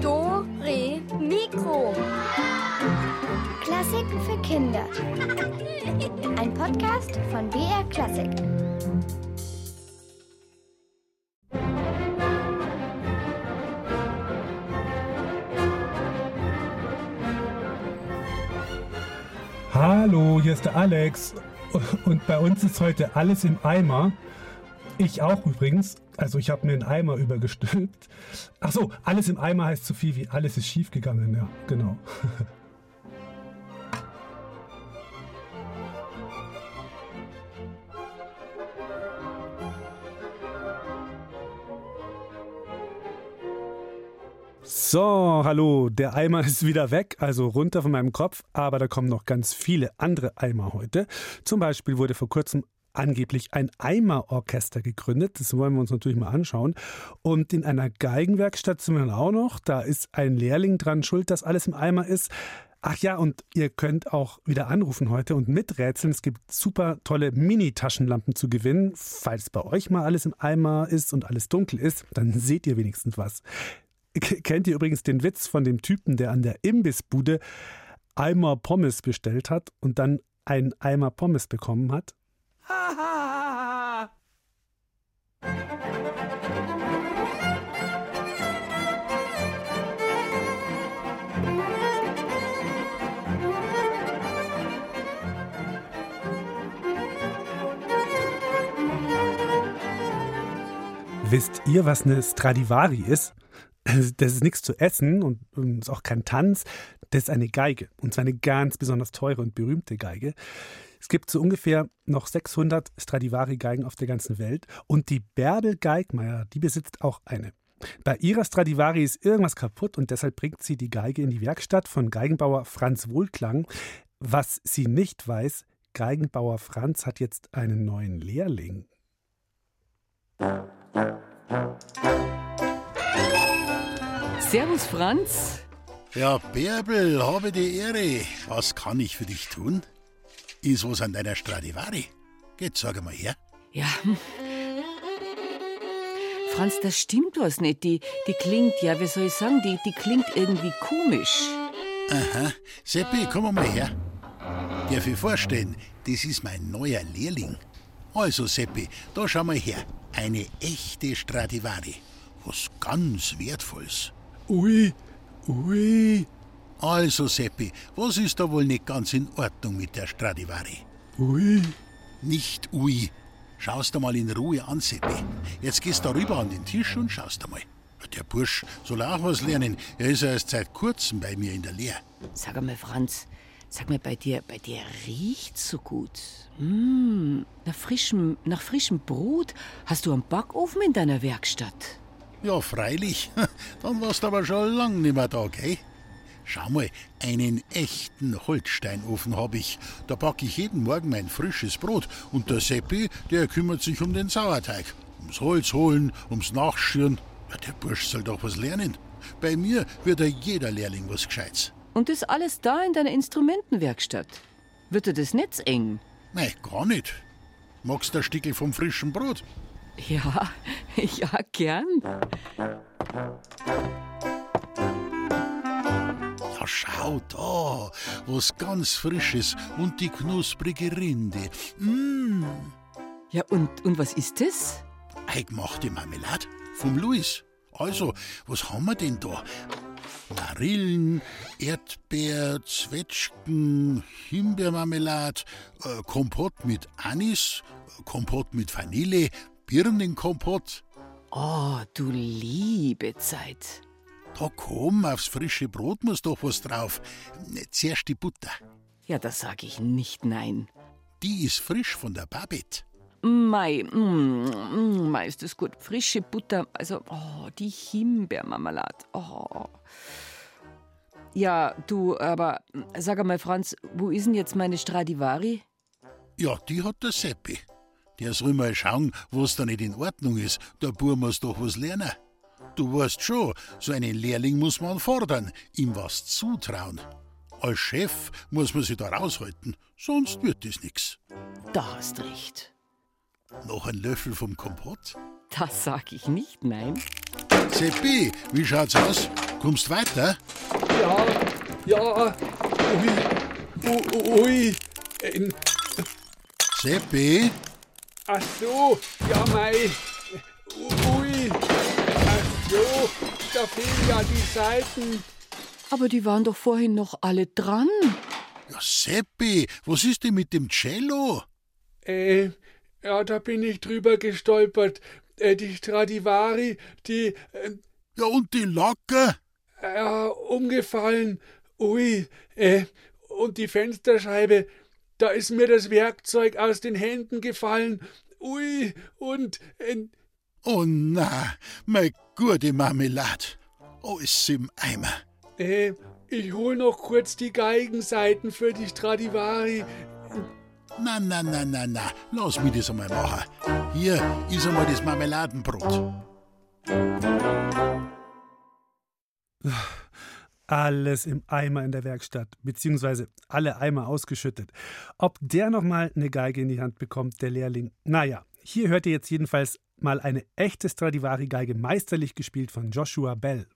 Do, Re, Mikro. Klassiken für Kinder. Ein Podcast von BR Klassik. Hallo, hier ist der Alex. Und bei uns ist heute alles im Eimer. Ich auch übrigens. Also ich habe mir einen Eimer übergestülpt. Ach so, alles im Eimer heißt so viel wie alles ist schiefgegangen. Ja, genau. So, hallo, der Eimer ist wieder weg, also runter von meinem Kopf, aber da kommen noch ganz viele andere Eimer heute. Zum Beispiel wurde vor kurzem angeblich ein Eimerorchester gegründet. Das wollen wir uns natürlich mal anschauen. Und in einer Geigenwerkstatt sind wir dann auch noch. Da ist ein Lehrling dran schuld, dass alles im Eimer ist. Ach ja, und ihr könnt auch wieder anrufen heute und miträtseln. Es gibt super tolle Mini-Taschenlampen zu gewinnen. Falls bei euch mal alles im Eimer ist und alles dunkel ist, dann seht ihr wenigstens was. Kennt ihr übrigens den Witz von dem Typen, der an der Imbissbude Eimer Pommes bestellt hat und dann einen Eimer Pommes bekommen hat? Wisst ihr, was eine Stradivari ist? Das ist nichts zu essen und, ist auch kein Tanz. Das ist eine Geige. Und zwar eine ganz besonders teure und berühmte Geige. Es gibt so ungefähr noch 600 Stradivari-Geigen auf der ganzen Welt. Und die Bärbel Geigmeier, die besitzt auch eine. Bei ihrer Stradivari ist irgendwas kaputt und deshalb bringt sie die Geige in die Werkstatt von Geigenbauer Franz Wohlklang. Was sie nicht weiß, Geigenbauer Franz hat jetzt einen neuen Lehrling. Servus, Franz. Ja, Bärbel, habe die Ehre. Was kann ich für dich tun? Ist was an deiner Stradivari? Geht, sag mal her. Ja. Franz, das stimmt was nicht. Die, die klingt, ja, wie soll ich sagen, die, die klingt irgendwie komisch. Aha. Seppi, komm mal her. Darf ich vorstellen, das ist mein neuer Lehrling. Also, Seppi, da schau mal her. Eine echte Stradivari. Was ganz Wertvolles. Ui, ui, Also, Seppi, was ist da wohl nicht ganz in Ordnung mit der Stradivari? ui. Nicht ui. Schaust du mal in Ruhe an, Seppi. Jetzt gehst du rüber an den Tisch und schaust einmal. Der Bursch soll auch was lernen. Er ist erst seit kurzem bei mir in der Lehre. Sag einmal, Franz, sag mal, bei dir, bei dir riecht's so gut. Mm, nach frischem, nach frischem Brot. Hast du einen Backofen in deiner Werkstatt? Ja, freilich. Dann warst du aber schon lang nicht mehr da, gell? Schau mal, einen echten Holzsteinofen hab ich. Da back ich jeden Morgen mein frisches Brot. Und der Seppi, der kümmert sich um den Sauerteig. Ums Holz holen, ums Nachschüren. Ja, der Bursch soll doch was lernen. Bei mir wird ja jeder Lehrling was Gescheites. Und das alles da in deiner Instrumentenwerkstatt. Wird dir das Netz eng? Nein, gar nicht. Magst du ein Stickel vom frischen Brot? Ja, ja, gern. Ja, schau da, was ganz Frisches und die knusprige Rinde. Mmh, Ja, und, und was ist das? eingemachte Marmelade vom Luis. Also, was haben wir denn da? Marillen, Erdbeer, Zwetschgen, Himbeermarmelade, äh, Kompott mit Anis, äh, Kompott mit Vanille, Birnenkompott. Oh, du liebe Zeit. Da komm, aufs frische Brot muss doch was drauf. Zuerst die Butter. Ja, da sag ich nicht nein. Die ist frisch von der Babette. Mei, mm, mm, mei, ist das gut. Frische Butter, also, oh, die Himbeermarmelade. Oh. Ja, du, aber mm, sag einmal, Franz, wo ist denn jetzt meine Stradivari? Ja, die hat der Seppi. Der soll mal schauen, was da nicht in Ordnung ist. Der Bub muss doch was lernen. Du weißt schon, so einen Lehrling muss man fordern, ihm was zutrauen. Als Chef muss man sich da raushalten, sonst wird das nix. Da hast recht. Noch ein Löffel vom Kompott? Das sag ich nicht, nein. Seppi, wie schaut's aus? Kommst weiter? Ja, ja. Ui, ui, ui. Seppi? ach so, ja, mei. Ui. Ach so, da fehlen ja die Seiten. Aber die waren doch vorhin noch alle dran. Ja, Seppi, was ist denn mit dem Cello? Äh, ja, da bin ich drüber gestolpert. Äh, die Stradivari, die, äh, Ja, und die Locke? ja, umgefallen. Ui, äh, und die Fensterscheibe, da ist mir das Werkzeug aus den Händen gefallen. Ui, und, äh, Oh na, meine gute Marmelade. Oh, ist sie im Eimer. äh, ich hol noch kurz die Geigenseiten für die Stradivari. Na, na, na, na, na, lass mich das einmal machen. Hier ist einmal das Marmeladenbrot. Alles im Eimer in der Werkstatt, beziehungsweise alle Eimer ausgeschüttet. Ob der nochmal eine Geige in die Hand bekommt, der Lehrling. Naja, hier hört ihr jetzt jedenfalls mal eine echte Stradivari-Geige meisterlich gespielt von Joshua Bell.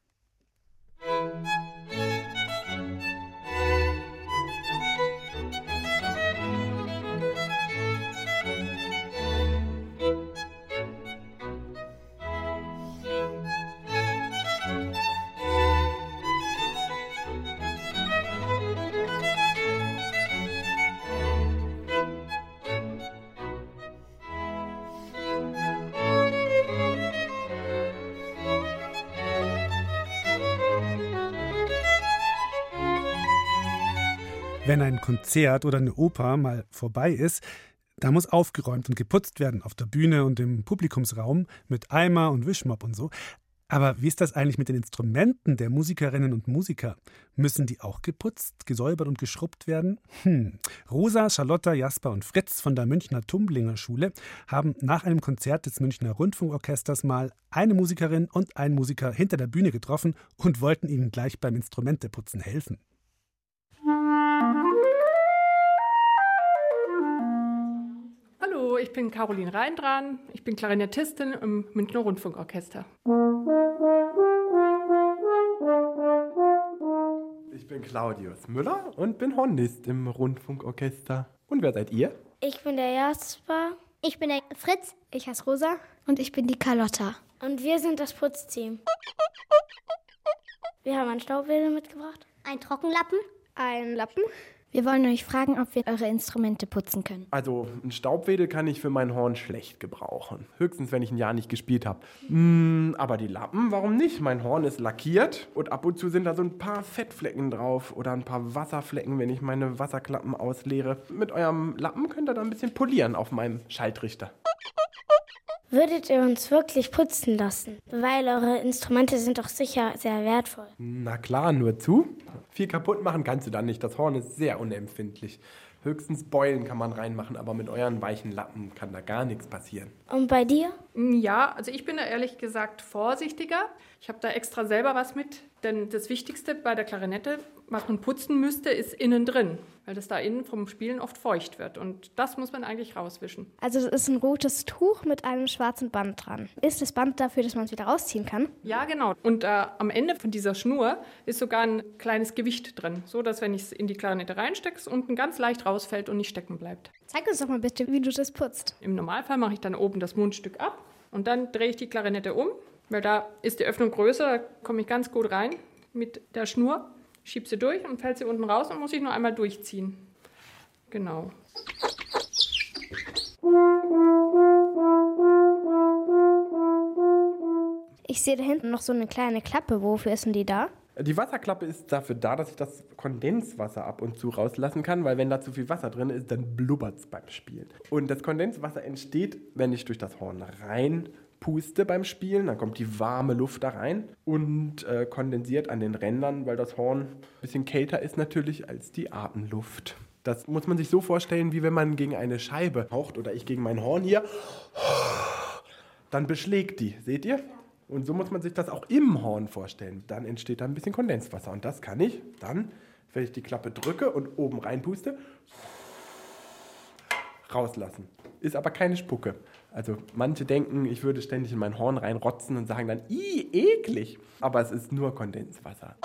Konzert oder eine Oper mal vorbei ist, da muss aufgeräumt und geputzt werden auf der Bühne und im Publikumsraum mit Eimer und Wischmopp und so. Aber wie ist das eigentlich mit den Instrumenten der Musikerinnen und Musiker? Müssen die auch geputzt, gesäubert und geschrubbt werden? Hm. Rosa, Charlotta, Jasper und Fritz von der Münchner Tumblinger Schule haben nach einem Konzert des Münchner Rundfunkorchesters mal eine Musikerin und einen Musiker hinter der Bühne getroffen und wollten ihnen gleich beim Instrumenteputzen helfen. Ich bin Caroline Reindran. Ich bin Klarinettistin im Münchner Rundfunkorchester. Ich bin Claudius Müller und bin Hornist im Rundfunkorchester. Und wer seid ihr? Ich bin der Jasper. Ich bin der Fritz. Ich heiße Rosa. Und ich bin die Carlotta. Und wir sind das Putzteam. Wir haben einen Staubwedel mitgebracht. Ein Trockenlappen. Ein Lappen. Wir wollen euch fragen, ob wir eure Instrumente putzen können. Also, ein Staubwedel kann ich für mein Horn schlecht gebrauchen. Höchstens, wenn ich ein Jahr nicht gespielt habe. Mm, aber die Lappen, warum nicht? Mein Horn ist lackiert und ab und zu sind da so ein paar Fettflecken drauf oder ein paar Wasserflecken, wenn ich meine Wasserklappen ausleere. Mit eurem Lappen könnt ihr da ein bisschen polieren auf meinem Schaltrichter. Würdet ihr uns wirklich putzen lassen? Weil eure Instrumente sind doch sicher sehr wertvoll. Na klar, nur zu. Viel kaputt machen kannst du da nicht. Das Horn ist sehr unempfindlich. Höchstens Beulen kann man reinmachen, aber mit euren weichen Lappen kann da gar nichts passieren. Und bei dir? Ja, also ich bin da ehrlich gesagt vorsichtiger. Ich habe da extra selber was mit, denn das Wichtigste bei der Klarinette, was man putzen müsste, ist innen drin, weil das da innen vom Spielen oft feucht wird und das muss man eigentlich rauswischen. Also es ist ein rotes Tuch mit einem schwarzen Band dran. Ist das Band dafür, dass man es wieder rausziehen kann? Ja, genau. Und äh, am Ende von dieser Schnur ist sogar ein kleines Gewicht drin, so dass wenn ich es in die Klarinette reinstecke, es unten ganz leicht rausfällt und nicht stecken bleibt. Zeig uns doch mal bitte, wie du das putzt. Im Normalfall mache ich dann oben das Mundstück ab und dann drehe ich die Klarinette um, weil da ist die Öffnung größer, da komme ich ganz gut rein mit der Schnur, schiebe sie durch und fällt sie unten raus und muss ich nur einmal durchziehen. Genau. Ich sehe da hinten noch so eine kleine Klappe. Wofür ist denn die da? Die Wasserklappe ist dafür da, dass ich das Kondenswasser ab und zu rauslassen kann, weil wenn da zu viel Wasser drin ist, dann blubbert es beim Spielen. Und das Kondenswasser entsteht, wenn ich durch das Horn rein puste beim Spielen, dann kommt die warme Luft da rein und äh, kondensiert an den Rändern, weil das Horn ein bisschen kälter ist natürlich als die Atemluft. Das muss man sich so vorstellen, wie wenn man gegen eine Scheibe haucht oder ich gegen mein Horn hier, dann beschlägt die, seht ihr? Und so muss man sich das auch im Horn vorstellen. Dann entsteht da ein bisschen Kondenswasser. Und das kann ich dann, wenn ich die Klappe drücke und oben reinpuste, rauslassen. Ist aber keine Spucke. Also manche denken, ich würde ständig in mein Horn reinrotzen und sagen dann, ih, eklig. Aber es ist nur Kondenswasser.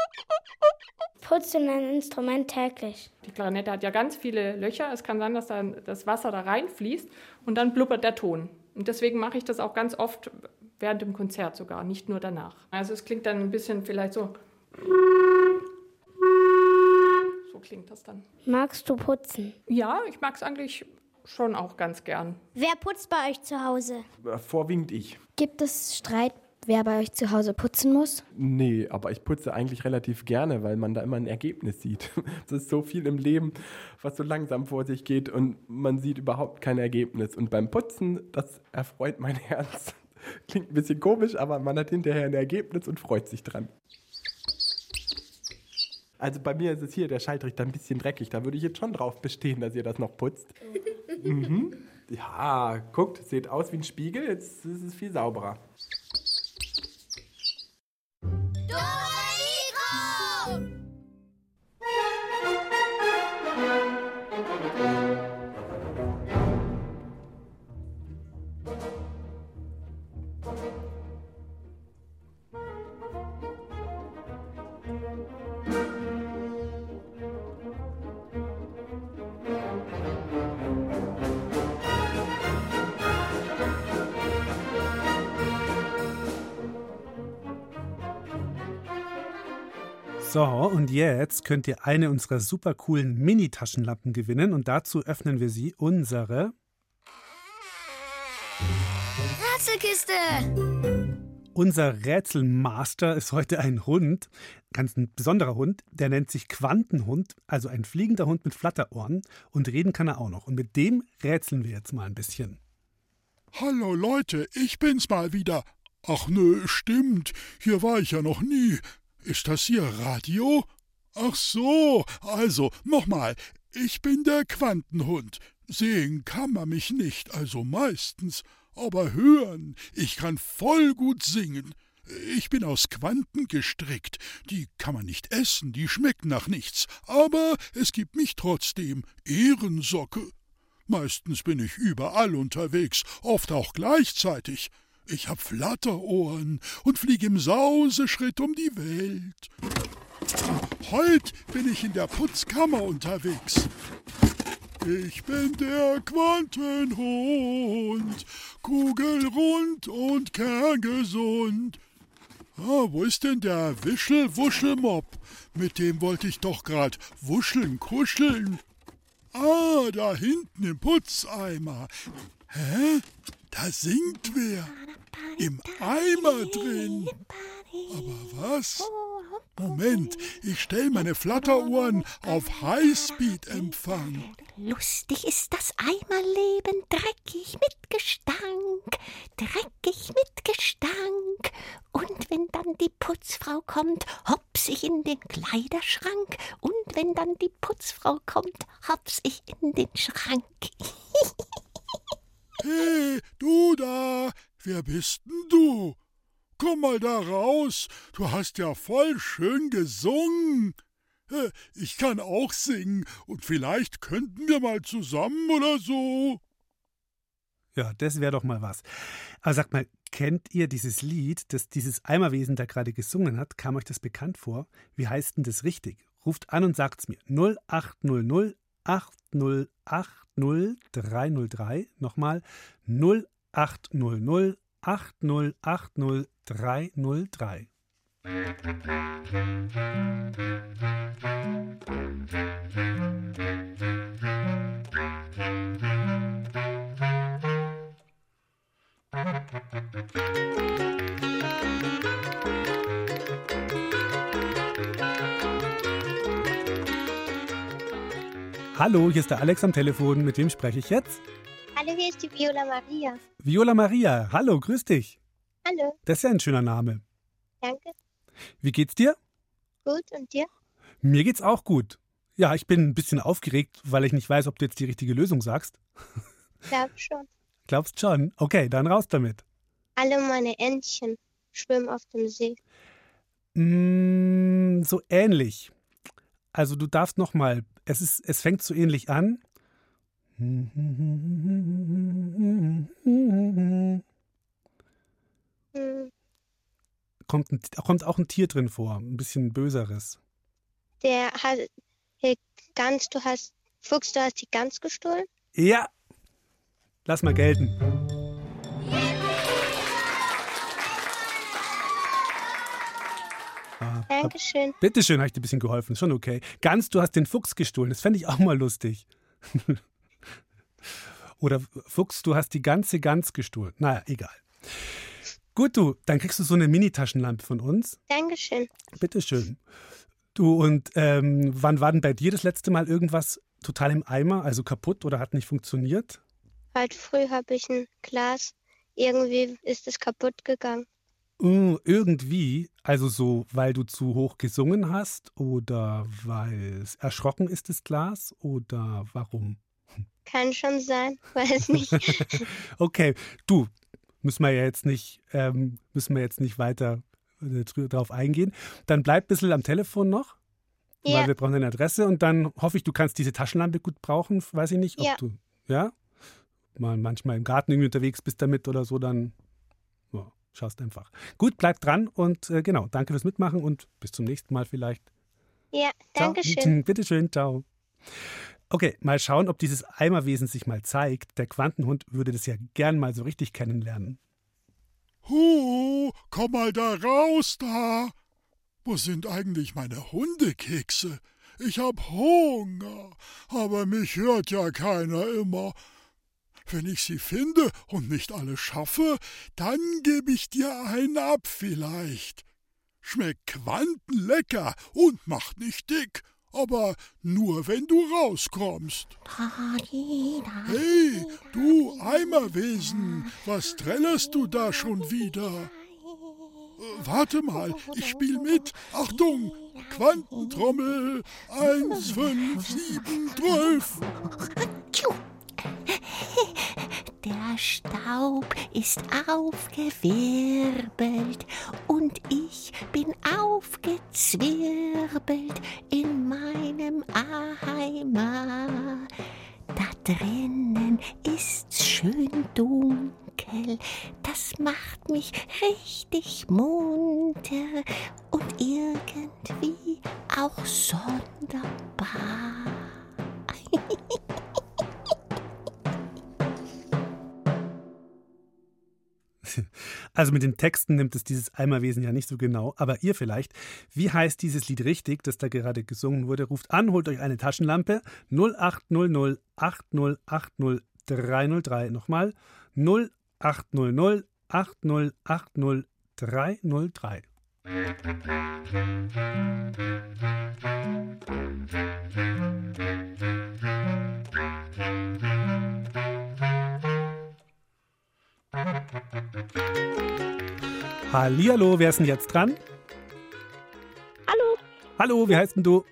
Putzt du dein Instrument täglich? Die Klarinette hat ja ganz viele Löcher. Es kann sein, dass dann das Wasser da reinfließt und dann blubbert der Ton. Und deswegen mache ich das auch ganz oft während dem Konzert sogar, nicht nur danach. Also es klingt dann ein bisschen vielleicht so. So klingt das dann. Magst du putzen? Ja, ich mag es eigentlich schon auch ganz gern. Wer putzt bei euch zu Hause? Äh, Vorwiegend ich. Gibt es Streit, wer bei euch zu Hause putzen muss? Nee, aber ich putze eigentlich relativ gerne, weil man da immer ein Ergebnis sieht. Es ist so viel im Leben, was so langsam vor sich geht und man sieht überhaupt kein Ergebnis. Und beim Putzen, das erfreut mein Herz. Klingt ein bisschen komisch, aber man hat hinterher ein Ergebnis und freut sich dran. Also bei mir ist es hier der Schaltrichter ein bisschen dreckig. Da würde ich jetzt schon drauf bestehen, dass ihr das noch putzt. Mhm. Ja, guckt, sieht aus wie ein Spiegel. Jetzt ist es viel sauberer. So, und jetzt könnt ihr eine unserer super coolen Mini-Taschenlampen gewinnen und dazu öffnen wir sie unsere Rätselkiste! Unser Rätselmaster ist heute ein Hund, ganz ein besonderer Hund, der nennt sich Quantenhund, also ein fliegender Hund mit Flatterohren und reden kann er auch noch. Und mit dem rätseln wir jetzt mal ein bisschen. Hallo Leute, ich bin's mal wieder. Ach nö, stimmt, hier war ich ja noch nie. Ist das hier Radio? Ach so, also nochmal, ich bin der Quantenhund. Sehen kann man mich nicht, also meistens, aber hören, ich kann voll gut singen. Ich bin aus Quanten gestrickt. Die kann man nicht essen, die schmecken nach nichts, aber es gibt mich trotzdem Ehrensocke. Meistens bin ich überall unterwegs, oft auch gleichzeitig. Ich hab Flatterohren und flieg im Sauseschritt um die Welt. Heut bin ich in der Putzkammer unterwegs. Ich bin der Quantenhund, kugelrund und kerngesund. Ah, wo ist denn der Wischel-Wuschelmob? Mit dem wollte ich doch grad wuscheln, kuscheln. Ah, da hinten im Putzeimer. Hä? Da singt wer. Im Eimer drin. Aber was? Moment, ich stell meine Flatterohren auf Highspeed-Empfang. Lustig ist das Eimerleben, dreckig mit Gestank, dreckig mit Gestank. Und wenn dann die Putzfrau kommt, hops ich in den Kleiderschrank. Und wenn dann die Putzfrau kommt, hops ich in den Schrank. Hey, du da, wer bist denn du? Komm mal da raus, du hast ja voll schön gesungen. Ich kann auch singen und vielleicht könnten wir mal zusammen oder so. Ja, das wäre doch mal was. Aber sagt mal, kennt ihr dieses Lied, das dieses Eimerwesen da gerade gesungen hat? Kam euch das bekannt vor? Wie heißt denn das richtig? Ruft an und sagt's mir. 0800 8080 303. Nochmal 0800 8080 303. Hallo, hier ist der Alex am Telefon. Mit wem spreche ich jetzt? Hallo, hier ist die Viola Maria. Viola Maria. Hallo, grüß dich. Hallo, Das ist ja ein schöner Name. danke. Wie geht's dir? Gut, und dir? Mir geht's auch gut. Ja, ich bin ein bisschen aufgeregt, weil ich nicht weiß, ob du jetzt die richtige Lösung sagst. Glaub schon. Glaubst schon? Okay, dann raus damit. Alle meine Entchen schwimmen auf dem See. Mm, so ähnlich. Also du darfst noch mal. Es ist, es fängt so ähnlich an. Kommt, ein, kommt auch ein Tier drin vor, ein bisschen böseres. Der hat die Gans, du hast Fuchs, du hast die Gans gestohlen? Ja, lass mal gelten. Ah, hab- Dankeschön. Bitteschön, habe ich dir ein bisschen geholfen. Schon okay. Ganz, du hast den Fuchs gestohlen. Das fände ich auch mal lustig. Oder Fuchs, du hast die ganze Gans gestohlen. Naja, egal. Gut, du, dann kriegst du so eine Mini-Taschenlampe von uns. Dankeschön. Bitteschön. Du, und ähm, wann war denn bei dir das letzte Mal irgendwas total im Eimer, also kaputt oder hat nicht funktioniert? Heute früh habe ich ein Glas. Irgendwie ist es kaputt gegangen. Uh, irgendwie, also so, weil du zu hoch gesungen hast oder weil es erschrocken ist, das Glas oder warum? Kann schon sein, weiß nicht. Okay, du, müssen wir ja jetzt nicht, ähm, müssen wir jetzt nicht weiter äh, drauf eingehen. Dann bleib ein bisschen am Telefon noch, Ja. weil wir brauchen deine Adresse und dann hoffe ich, du kannst diese Taschenlampe gut brauchen. Weiß ich nicht, ob Ja. du, ja? Mal manchmal im Garten irgendwie unterwegs bist damit oder so, dann ja, schaust einfach. Gut, bleib dran und äh, genau, danke fürs Mitmachen und bis zum nächsten Mal vielleicht. Ja, Ciao. Dankeschön. Bitteschön, ciao. Okay, mal schauen, ob dieses Eimerwesen sich mal zeigt. Der Quantenhund würde das ja gern mal so richtig kennenlernen. Hu, komm mal da raus da. Wo sind eigentlich meine Hundekekse? Ich hab Hunger, aber mich hört ja keiner immer. Wenn ich sie finde und nicht alle schaffe, dann geb ich dir einen ab vielleicht. Schmeckt quantenlecker und macht nicht dick, aber nur wenn du rauskommst. Hey, du Eimerwesen, was trällerst du da schon wieder? Äh, Warte mal, ich spiel mit. Achtung, Quantentrommel. Eins, fünf, sieben, zwölf. Staub ist aufgewirbelt und ich bin aufgezwirbelt in meinem Eimer. Da drinnen ist's schön dunkel, das macht mich richtig munter und irgendwie auch sonderbar. Also mit den Texten nimmt es dieses Eimerwesen ja nicht so genau, aber ihr vielleicht. Wie heißt dieses Lied richtig, das da gerade gesungen wurde? Ruft an, holt euch eine Taschenlampe 0800 8080 303. Nochmal 0800 8080 303. Hallihallo, wer ist denn jetzt dran? Hallo, Hallo, wie heißt denn du?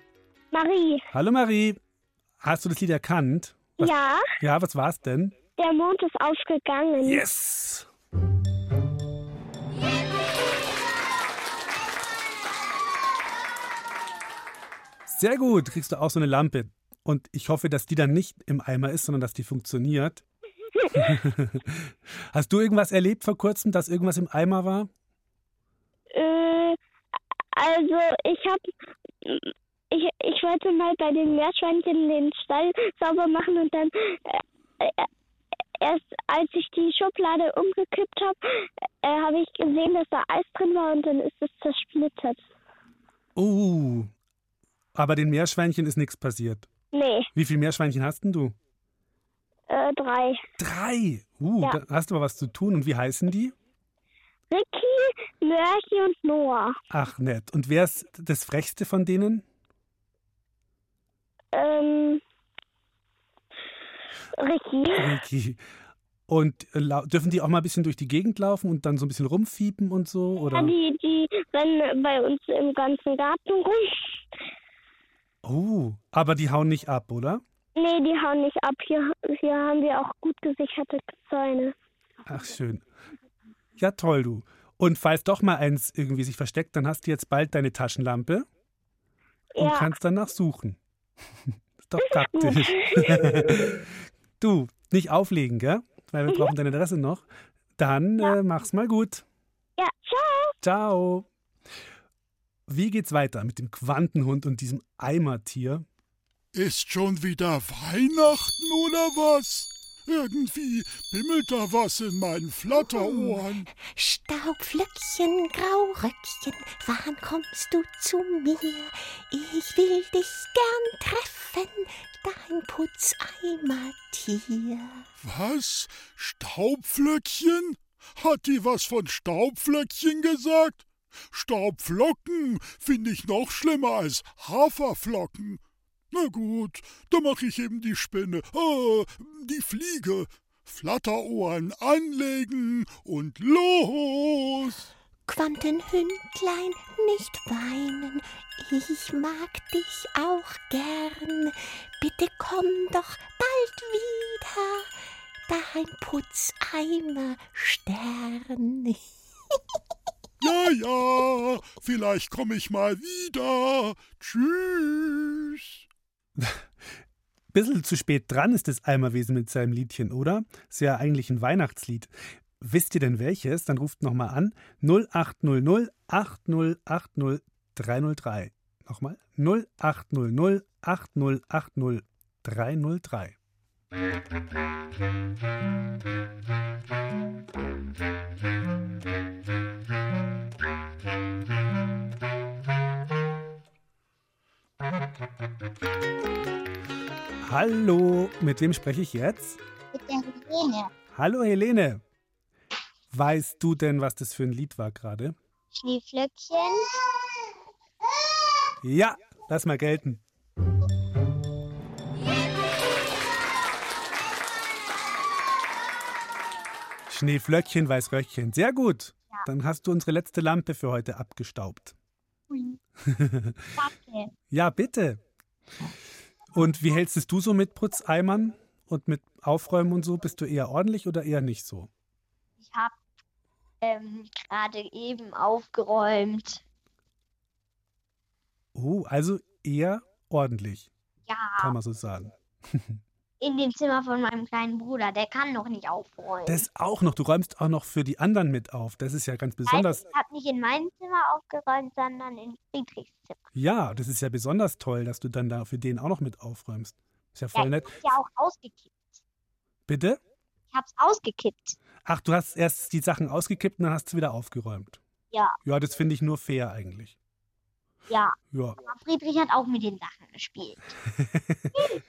Marie. Hallo Marie. Hast du das Lied erkannt? Was, Ja, Ja, was war's denn? der Mond ist aufgegangen. Yes! Sehr gut, kriegst du auch so eine Lampe. Und ich hoffe, dass die dann nicht im Eimer ist, sondern dass die funktioniert. Hast du irgendwas erlebt vor kurzem, dass irgendwas im Eimer war? Äh, also ich hab ich, ich wollte mal bei den Meerschweinchen den Stall sauber machen und dann äh, erst als ich die Schublade umgekippt habe, äh, habe ich gesehen, dass da Eis drin war und dann ist es zersplittert. Oh, aber den Meerschweinchen ist nichts passiert. Nee, Wie viele Meerschweinchen hast denn du? Äh, drei. Drei. Uh, Ja. da hast du aber was zu tun. Und wie heißen die? Ricky, Mörchi und Noah. Ach, nett. Und wer ist das Frechste von denen? Ähm, Ricky. Ricky. Und dürfen die auch mal ein bisschen durch die Gegend laufen und dann so ein bisschen rumfiepen und so? Ja, Oder? die, die rennen bei uns im ganzen Garten rum. Oh, aber die hauen nicht ab, oder? Nee, die hauen nicht ab. Hier, hier haben wir auch gut gesicherte Zäune. Ach, schön. Ja, toll, du. Und falls doch mal eins irgendwie sich versteckt, dann hast du jetzt bald deine Taschenlampe und Ja. kannst danach suchen. ist doch praktisch. Du, nicht auflegen, gell? Weil wir brauchen deine Adresse noch. Dann äh, mach's mal gut. Ja, ciao. Ciao. Wie geht's weiter mit dem Quantenhund und diesem Eimertier? Ist schon wieder Weihnachten oder was? Irgendwie bimmelt da was in meinen Flatterohren. Staubflöckchen, Grauröckchen, wann kommst du zu mir? Ich will dich gern treffen, dein Putzeimertier. Was? Staubflöckchen? Hat die was von Staubflöckchen gesagt? Staubflocken finde ich noch schlimmer als Haferflocken. Na gut, da mach ich eben die Spinne, ah, die Fliege. Flatterohren anlegen und los! Quantenhündlein, nicht weinen, ich mag dich auch gern. Bitte komm doch bald wieder, dein Putzeimer Stern. Ja, ja, vielleicht komme ich mal wieder. Tschüss. Bisschen zu spät dran ist das Eimerwesen mit seinem Liedchen, oder? Ist ja eigentlich ein Weihnachtslied. Wisst ihr denn welches? Dann ruft nochmal an 0800 8080 303. Nochmal 0800 8080 303. Hallo, mit wem spreche ich jetzt? Mit der Helene. Hallo Helene. Weißt du denn, was das für ein Lied war gerade? Schneeflöckchen. Ja, lass mal gelten. Schneeflöckchen, Weißröckchen. Sehr gut. Dann hast du unsere letzte Lampe für heute abgestaubt. Danke. Ja, bitte. Und wie hältst es du so mit Putzeimern und mit Aufräumen und so? Bist du eher ordentlich oder eher nicht so? Ich habe ähm, gerade eben aufgeräumt. Oh, also eher ordentlich, Ja, kann man so sagen. in dem Zimmer von meinem kleinen Bruder. Der kann noch nicht aufräumen. Das auch noch. Du räumst auch noch für die anderen mit auf. Das ist ja ganz besonders. Ich habe nicht in meinem Zimmer aufgeräumt, sondern in Friedrichs Zimmer. Ja, das ist ja besonders toll, dass du dann da für den auch noch mit aufräumst. Ist ja Ja, voll ich nett. hab's ja auch ausgekippt. Bitte? Ich hab's ausgekippt. Ach, du hast erst die Sachen ausgekippt und dann hast du wieder aufgeräumt. Ja, Ja, das finde ich nur fair eigentlich. ja. Ja. Aber Friedrich hat auch mit den Sachen gespielt.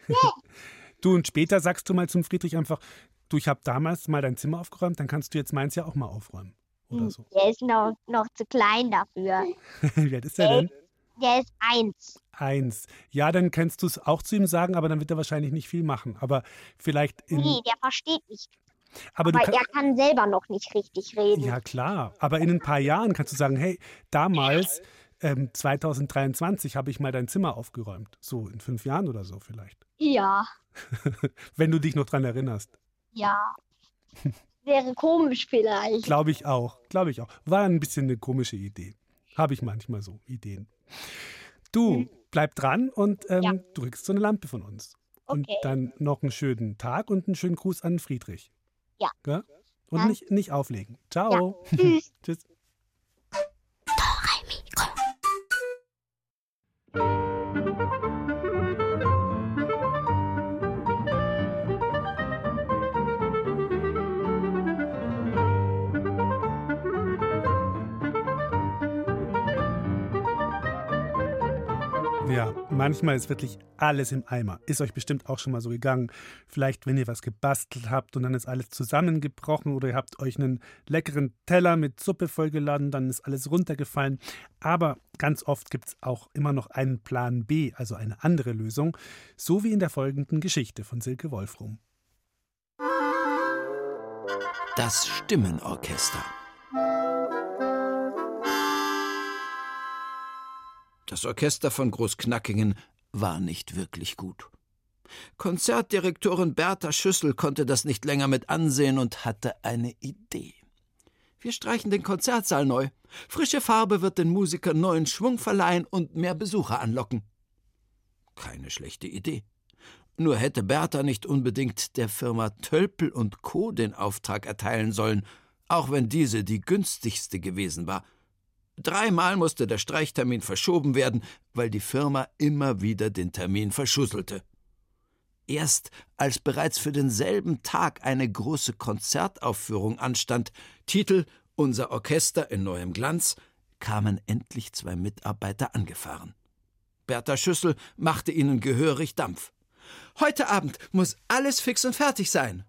Du und später sagst du mal zum Friedrich einfach, du, ich habe damals mal dein Zimmer aufgeräumt, dann kannst du jetzt meins ja auch mal aufräumen. Oder so. Der ist noch, noch zu klein dafür. Wie alt ist er denn? Der ist eins. Eins. Ja, dann kannst du es auch zu ihm sagen, aber dann wird er wahrscheinlich nicht viel machen. Aber vielleicht in. Nee, der versteht nicht. aber du Weil kann, er kann selber noch nicht richtig reden. Ja, klar. Aber in ein paar Jahren kannst du sagen, hey, damals, ähm, 2023, habe ich mal dein Zimmer aufgeräumt. So in fünf Jahren oder so vielleicht. Ja, Wenn du dich noch dran erinnerst. ja. Wäre komisch vielleicht. Glaube ich auch. Glaube ich auch. War ein bisschen eine komische Idee. Habe ich manchmal so Ideen. Du, bleib dran und ähm, Mhm. Ja. du kriegst so eine Lampe von uns. Und Okay. dann noch einen schönen Tag und einen schönen Gruß an Friedrich. Ja. Gell? Und nicht, nicht auflegen. Ciao. Tschüss. Tschüss. Manchmal ist wirklich alles im Eimer. Ist euch bestimmt auch schon mal so gegangen. Vielleicht, wenn ihr was gebastelt habt und dann ist alles zusammengebrochen oder ihr habt euch einen leckeren Teller mit Suppe vollgeladen, dann ist alles runtergefallen. Aber ganz oft gibt es auch immer noch einen Plan B, also eine andere Lösung, so wie in der folgenden Geschichte von Silke Wolfrum. Das Stimmenorchester. Das Orchester von Großknackingen war nicht wirklich gut. Konzertdirektorin Bertha Schüssel konnte das nicht länger mit ansehen und hatte eine Idee. Wir streichen den Konzertsaal neu. Frische Farbe wird den Musikern neuen Schwung verleihen und mehr Besucher anlocken. Keine schlechte Idee. Nur hätte Bertha nicht unbedingt der Firma Tölpel und Co. den Auftrag erteilen sollen, auch wenn diese die günstigste gewesen war. Dreimal musste der Streichtermin verschoben werden, weil die Firma immer wieder den Termin verschusselte. Erst als bereits für denselben Tag eine große Konzertaufführung anstand, Titel Unser Orchester in neuem Glanz, kamen endlich zwei Mitarbeiter angefahren. Bertha Schüssel machte ihnen gehörig Dampf. Heute Abend muss alles fix und fertig sein.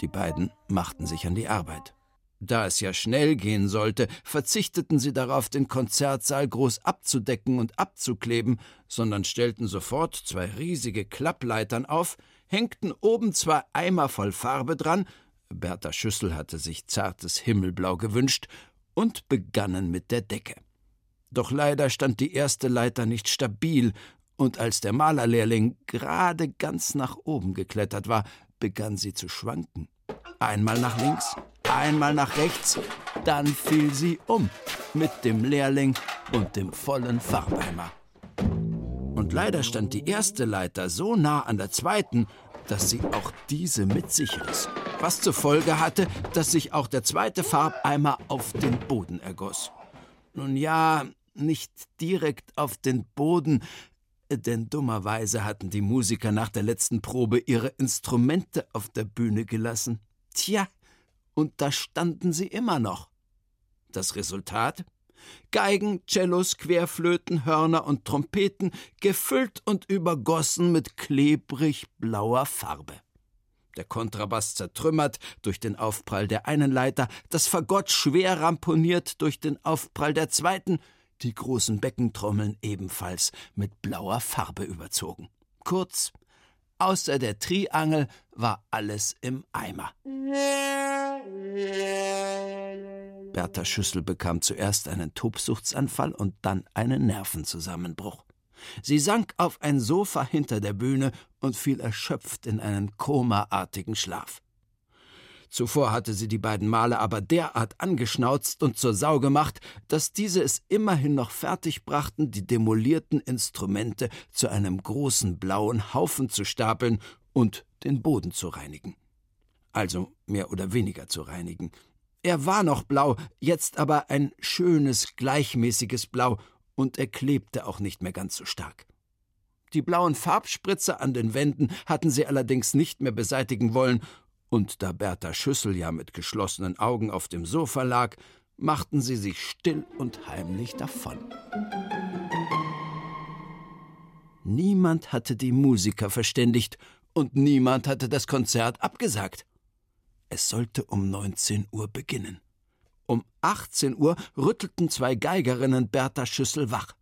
Die beiden machten sich an die Arbeit. Da es ja schnell gehen sollte, verzichteten sie darauf, den Konzertsaal groß abzudecken und abzukleben, sondern stellten sofort zwei riesige Klappleitern auf, hängten oben zwei Eimer voll Farbe dran, Bertha Schüssel hatte sich zartes Himmelblau gewünscht, und begannen mit der Decke. Doch leider stand die erste Leiter nicht stabil, und als der Malerlehrling gerade ganz nach oben geklettert war, begann sie zu schwanken. Einmal nach links, einmal nach rechts, dann fiel sie um mit dem Lehrling und dem vollen Farbeimer. Und leider stand die erste Leiter so nah an der zweiten, dass sie auch diese mit sich riss. Was zur Folge hatte, dass sich auch der zweite Farbeimer auf den Boden ergoss. Nun ja, nicht direkt auf den Boden, denn dummerweise hatten die Musiker nach der letzten Probe ihre Instrumente auf der Bühne gelassen. Tja, und da standen sie immer noch. Das Resultat? Geigen, Cellos, Querflöten, Hörner und Trompeten, gefüllt und übergossen mit klebrig blauer Farbe. Der Kontrabass zertrümmert durch den Aufprall der einen Leiter, das Fagott schwer ramponiert durch den Aufprall der zweiten, die großen Beckentrommeln ebenfalls mit blauer Farbe überzogen. Kurz, außer der Triangel war alles im Eimer. Bertha Schüssel bekam zuerst einen Tobsuchtsanfall und dann einen Nervenzusammenbruch. Sie sank auf ein Sofa hinter der Bühne und fiel erschöpft in einen komaartigen Schlaf. Zuvor hatte sie die beiden Male aber derart angeschnauzt und zur Sau gemacht, dass diese es immerhin noch fertig brachten, die demolierten Instrumente zu einem großen blauen Haufen zu stapeln und den Boden zu reinigen. Also mehr oder weniger zu reinigen. Er war noch blau, jetzt aber ein schönes, gleichmäßiges Blau, und er klebte auch nicht mehr ganz so stark. Die blauen Farbspritzer an den Wänden hatten sie allerdings nicht mehr beseitigen wollen, und da Bertha Schüssel ja mit geschlossenen Augen auf dem Sofa lag, machten sie sich still und heimlich davon. Niemand hatte die Musiker verständigt und niemand hatte das Konzert abgesagt. Es sollte um 19 Uhr beginnen. Um 18 Uhr rüttelten zwei Geigerinnen Bertha Schüssel wach.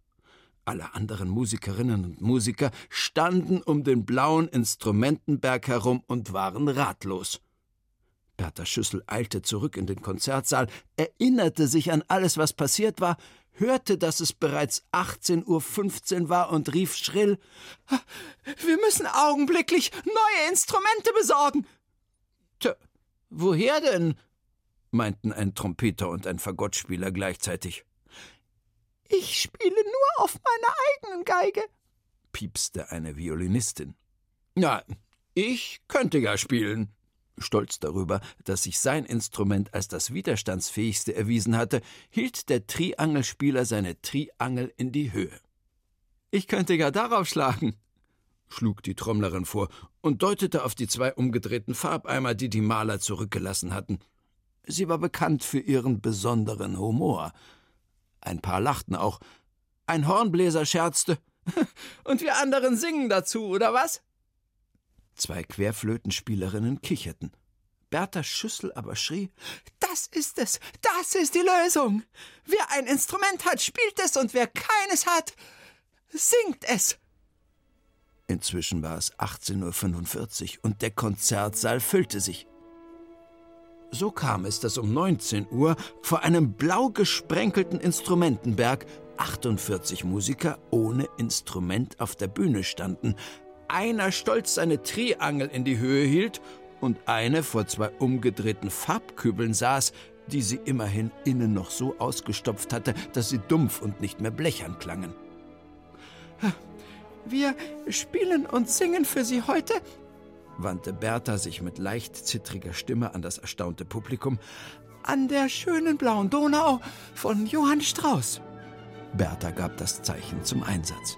Alle anderen Musikerinnen und Musiker standen um den blauen Instrumentenberg herum und waren ratlos. Bertha Schüssel eilte zurück in den Konzertsaal, erinnerte sich an alles, was passiert war, hörte, dass es bereits 18.15 Uhr war und rief schrill: Wir müssen augenblicklich neue Instrumente besorgen. Tja, woher denn? meinten ein Trompeter und ein Fagottspieler gleichzeitig. Ich spiele nur auf meiner eigenen Geige, piepste eine Violinistin. Na, ich könnte ja spielen. Stolz darüber, dass sich sein Instrument als das widerstandsfähigste erwiesen hatte, hielt der Triangelspieler seine Triangel in die Höhe. Ich könnte ja darauf schlagen, schlug die Trommlerin vor und deutete auf die zwei umgedrehten Farbeimer, die die Maler zurückgelassen hatten. Sie war bekannt für ihren besonderen Humor. Ein paar lachten auch. Ein Hornbläser scherzte. Und wir anderen singen dazu, oder was? Zwei Querflötenspielerinnen kicherten. Bertha Schüssel aber schrie: Das ist es! Das ist die Lösung! Wer ein Instrument hat, spielt es, und wer keines hat, singt es! Inzwischen war es 18.45 Uhr und der Konzertsaal füllte sich. So kam es, dass um 19 Uhr vor einem blau gesprenkelten Instrumentenberg 48 Musiker ohne Instrument auf der Bühne standen, einer stolz seine Triangel in die Höhe hielt und eine vor zwei umgedrehten Farbkübeln saß, die sie immerhin innen noch so ausgestopft hatte, dass sie dumpf und nicht mehr blechern klangen. Wir spielen und singen für Sie heute, wandte Bertha sich mit leicht zittriger Stimme an das erstaunte Publikum, an der schönen blauen Donau von Johann Strauß. Bertha gab das Zeichen zum Einsatz.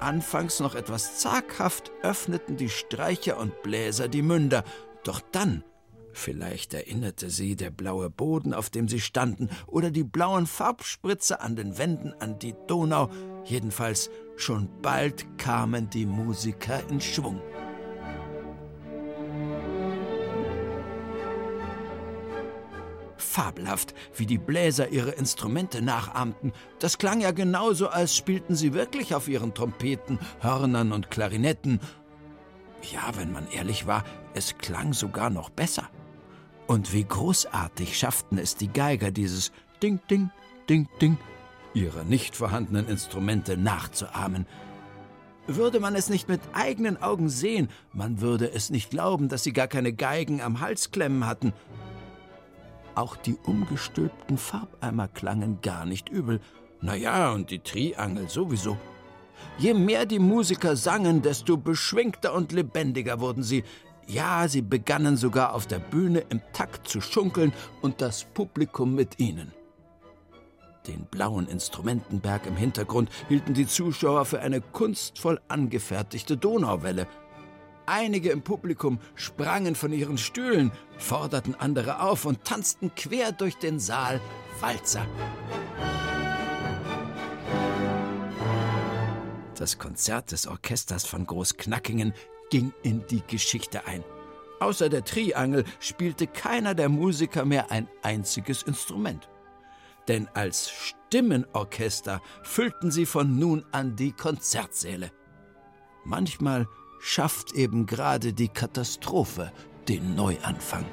Anfangs noch etwas zaghaft öffneten die Streicher und Bläser die Münder, doch dann, vielleicht erinnerte sie der blaue Boden, auf dem sie standen, oder die blauen Farbspritze an den Wänden an die Donau, jedenfalls schon bald kamen die Musiker in Schwung. Fabelhaft, wie die Bläser ihre Instrumente nachahmten. Das klang ja genauso, als spielten sie wirklich auf ihren Trompeten, Hörnern und Klarinetten. Ja, wenn man ehrlich war, es klang sogar noch besser. Und wie großartig schafften es die Geiger, dieses Ding, Ding, Ding, Ding, ihre nicht vorhandenen Instrumente nachzuahmen. Würde man es nicht mit eigenen Augen sehen, man würde es nicht glauben, dass sie gar keine Geigen am Hals klemmen hatten. Auch die umgestülpten Farbeimer klangen gar nicht übel. Naja, und die Triangel sowieso. Je mehr die Musiker sangen, desto beschwingter und lebendiger wurden sie. Ja, sie begannen sogar auf der Bühne im Takt zu schunkeln und das Publikum mit ihnen. Den blauen Instrumentenberg im Hintergrund hielten die Zuschauer für eine kunstvoll angefertigte Donauwelle – Einige im Publikum sprangen von ihren Stühlen, forderten andere auf und tanzten quer durch den Saal Walzer. Das Konzert des Orchesters von Großknackingen ging in die Geschichte ein. Außer der Triangel spielte keiner der Musiker mehr ein einziges Instrument. Denn als Stimmenorchester füllten sie von nun an die Konzertsäle. Manchmal schafft eben gerade die Katastrophe den Neuanfang.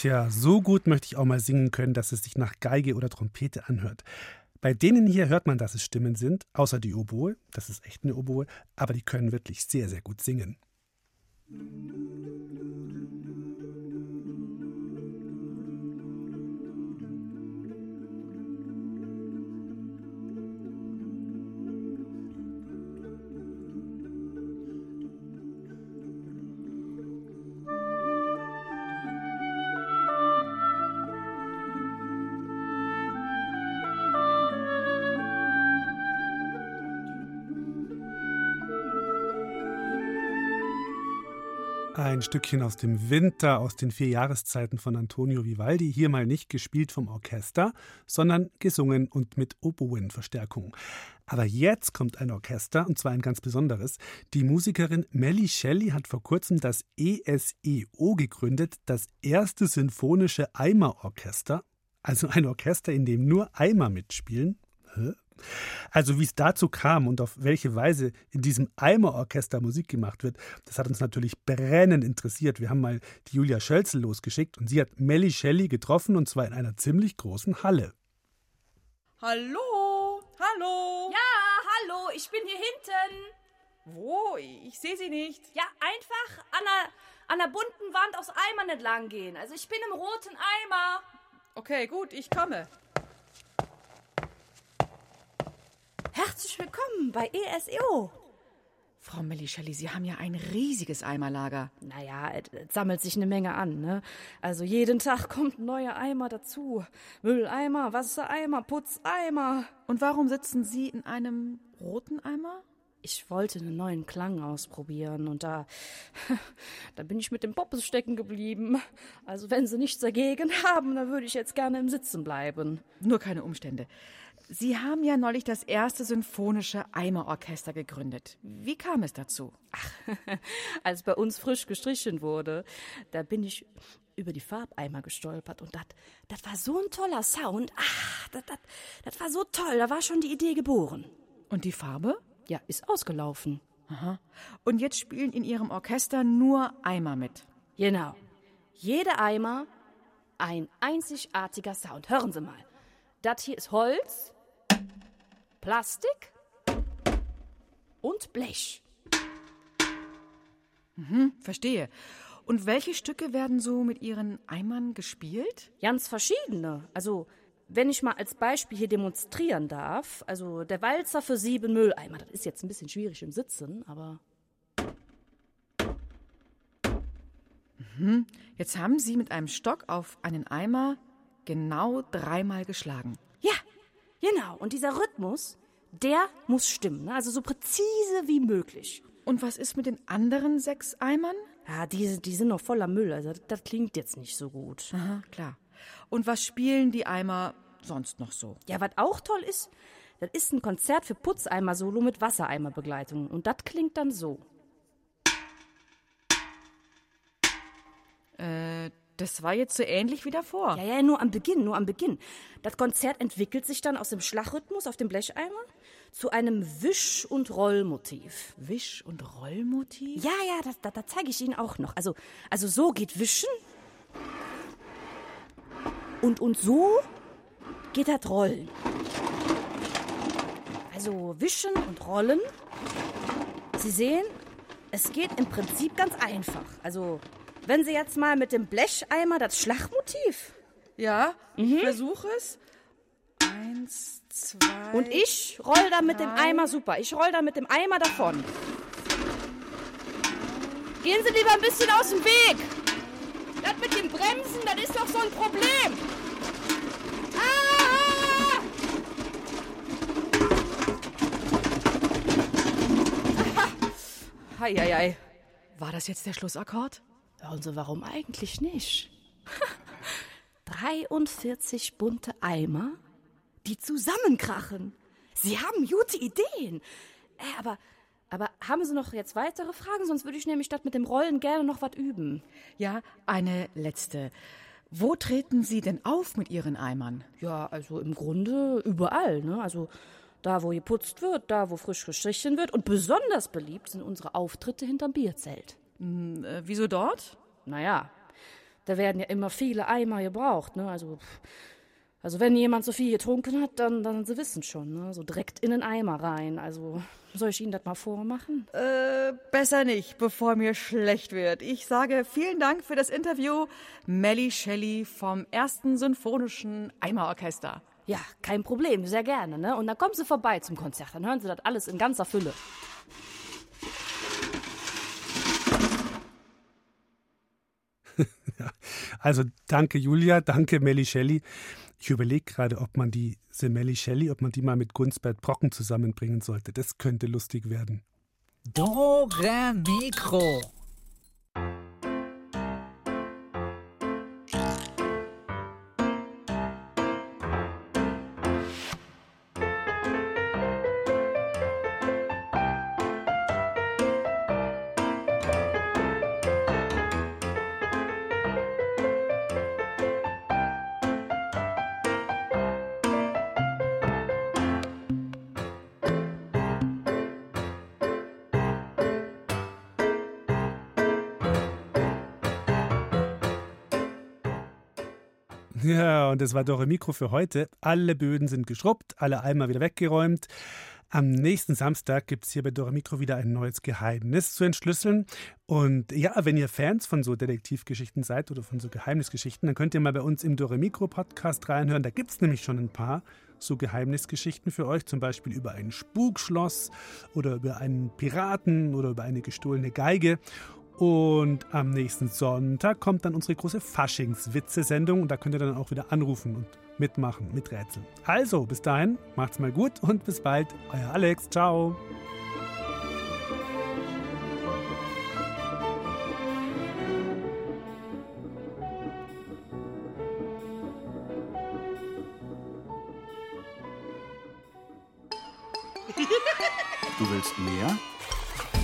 Tja, so gut möchte ich auch mal singen können, dass es sich nach Geige oder Trompete anhört. Bei denen hier hört man, dass es Stimmen sind, außer die Oboe, das ist echt eine Oboe, aber die können wirklich sehr, sehr gut singen. Ein Stückchen aus dem Winter, aus den vier Jahreszeiten von Antonio Vivaldi, hier mal nicht gespielt vom Orchester, sondern gesungen und mit Oboenverstärkung. Aber jetzt kommt ein Orchester, und zwar ein ganz besonderes. Die Musikerin Melly Shelley hat vor kurzem das ESEO gegründet, das erste symphonische Eimerorchester. Also ein Orchester, in dem nur Eimer mitspielen. Hä? Also wie es dazu kam und auf welche Weise in diesem Eimerorchester Musik gemacht wird, das hat uns natürlich brennend interessiert. Wir haben mal die Julia Schölzel losgeschickt und sie hat Melly Shelley getroffen und zwar in einer ziemlich großen Halle. Hallo, hallo. Ja, hallo, ich bin hier hinten. Wo? Ich sehe sie nicht. Ja, einfach an der, an der bunten Wand aus Eimern entlang gehen. Also ich bin im roten Eimer. Okay, gut, ich komme. Herzlich willkommen bei ESEO. Frau Mellischelli, Sie haben ja ein riesiges Eimerlager. Naja, es sammelt sich eine Menge an, ne? Also jeden Tag kommt ein neuer Eimer dazu. Mülleimer, Wassereimer, Putzeimer. Und warum sitzen Sie in einem roten Eimer? Ich wollte einen neuen Klang ausprobieren und da, da bin ich mit dem Poppes stecken geblieben. Also wenn Sie nichts dagegen haben, dann würde ich jetzt gerne im Sitzen bleiben. Nur keine Umstände. Sie haben ja neulich das erste symphonische Eimerorchester gegründet. Wie kam es dazu? Ach, als bei uns frisch gestrichen wurde, da bin ich über die Farbeimer gestolpert und das war so ein toller Sound. Ach, das war so toll, da war schon die Idee geboren. Und die Farbe? Ja, ist ausgelaufen. Aha. Und jetzt spielen in Ihrem Orchester nur Eimer mit. Genau. Jede Eimer ein einzigartiger Sound. Hören Sie mal. Das hier ist Holz, Plastik und Blech. Mhm, verstehe. Und welche Stücke werden so mit Ihren Eimern gespielt? Ganz verschiedene. Also, wenn ich mal als Beispiel hier demonstrieren darf, also der Walzer für sieben Mülleimer, das ist jetzt ein bisschen schwierig im Sitzen, aber Mhm. Jetzt haben Sie mit einem Stock auf einen Eimer genau dreimal geschlagen. Genau. Und dieser Rhythmus, der muss stimmen. Ne? Also so präzise wie möglich. Und was ist mit den anderen sechs Eimern? Ja, die, die sind noch voller Müll. Also das, das klingt jetzt nicht so gut. Aha, klar. Und was spielen die Eimer sonst noch so? Ja, was auch toll ist, das ist ein Konzert für Putzeimer-Solo mit Wassereimerbegleitung. Und das klingt dann so. Äh, das war jetzt so ähnlich wie davor. Ja, ja, nur am Beginn, nur am Beginn. Das Konzert entwickelt sich dann aus dem Schlachrhythmus auf dem Blecheimer zu einem Wisch- und Rollmotiv. Wisch- und Rollmotiv? Ja, ja, das, das, das zeige ich Ihnen auch noch. Also, also so geht Wischen. Und, und so geht das Rollen. Also Wischen und Rollen. Sie sehen, es geht im Prinzip ganz einfach. Also, wenn Sie jetzt mal mit dem Blecheimer das Schlachmotiv. Ja, Mhm. ich versuche es. Eins, zwei. Und ich roll da mit dem Eimer super. Ich roll da mit dem Eimer davon. Gehen Sie lieber ein bisschen aus dem Weg. Das mit dem Bremsen, das ist doch so ein Problem. Ah! Heieiei. War das jetzt der Schlussakkord? Hören Sie, warum eigentlich nicht? 43 bunte Eimer, die zusammenkrachen. Sie haben gute Ideen. Äh, aber, aber haben Sie noch jetzt weitere Fragen? Sonst würde ich nämlich statt mit dem Rollen gerne noch was üben. Ja, eine letzte. Wo treten Sie denn auf mit Ihren Eimern? Ja, also im Grunde überall. Ne? Also da, wo geputzt wird, da, wo frisch gestrichen wird. Und besonders beliebt sind unsere Auftritte hinterm Bierzelt. Hm, äh, wieso dort? Naja, da werden ja immer viele Eimer gebraucht. Ne? Also, also wenn jemand so viel getrunken hat, dann, dann Sie wissen schon, ne? so direkt in den Eimer rein. Also soll ich Ihnen das mal vormachen? Äh, besser nicht, bevor mir schlecht wird. Ich sage vielen Dank für das Interview, Melly Shelley vom ersten Sinfonischen Eimerorchester. Ja, kein Problem, sehr gerne. Ne? Und dann kommen Sie vorbei zum Konzert, dann hören Sie das alles in ganzer Fülle. Also danke Julia, danke Melly Shelley. Ich überlege gerade, ob man die Melly Shelley, ob man die mal mit Gunsbert Brocken zusammenbringen sollte. Das könnte lustig werden. Dore Mikro. Ja, und das war Dore Mikro für heute. Alle Böden sind geschrubbt, alle Eimer wieder weggeräumt. Am nächsten Samstag gibt es hier bei Dora Mikro wieder ein neues Geheimnis zu entschlüsseln. Und ja, wenn ihr Fans von so Detektivgeschichten seid oder von so Geheimnisgeschichten, dann könnt ihr mal bei uns im Dora Mikro Podcast reinhören. Da gibt es nämlich schon ein paar so Geheimnisgeschichten für euch, zum Beispiel über ein Spukschloss oder über einen Piraten oder über eine gestohlene Geige. Und am nächsten Sonntag kommt dann unsere große Faschings-Witze-Sendung und da könnt ihr dann auch wieder anrufen und mitmachen, miträtseln. Also, bis dahin, macht's mal gut und bis bald. Euer Alex, ciao. Du willst mehr?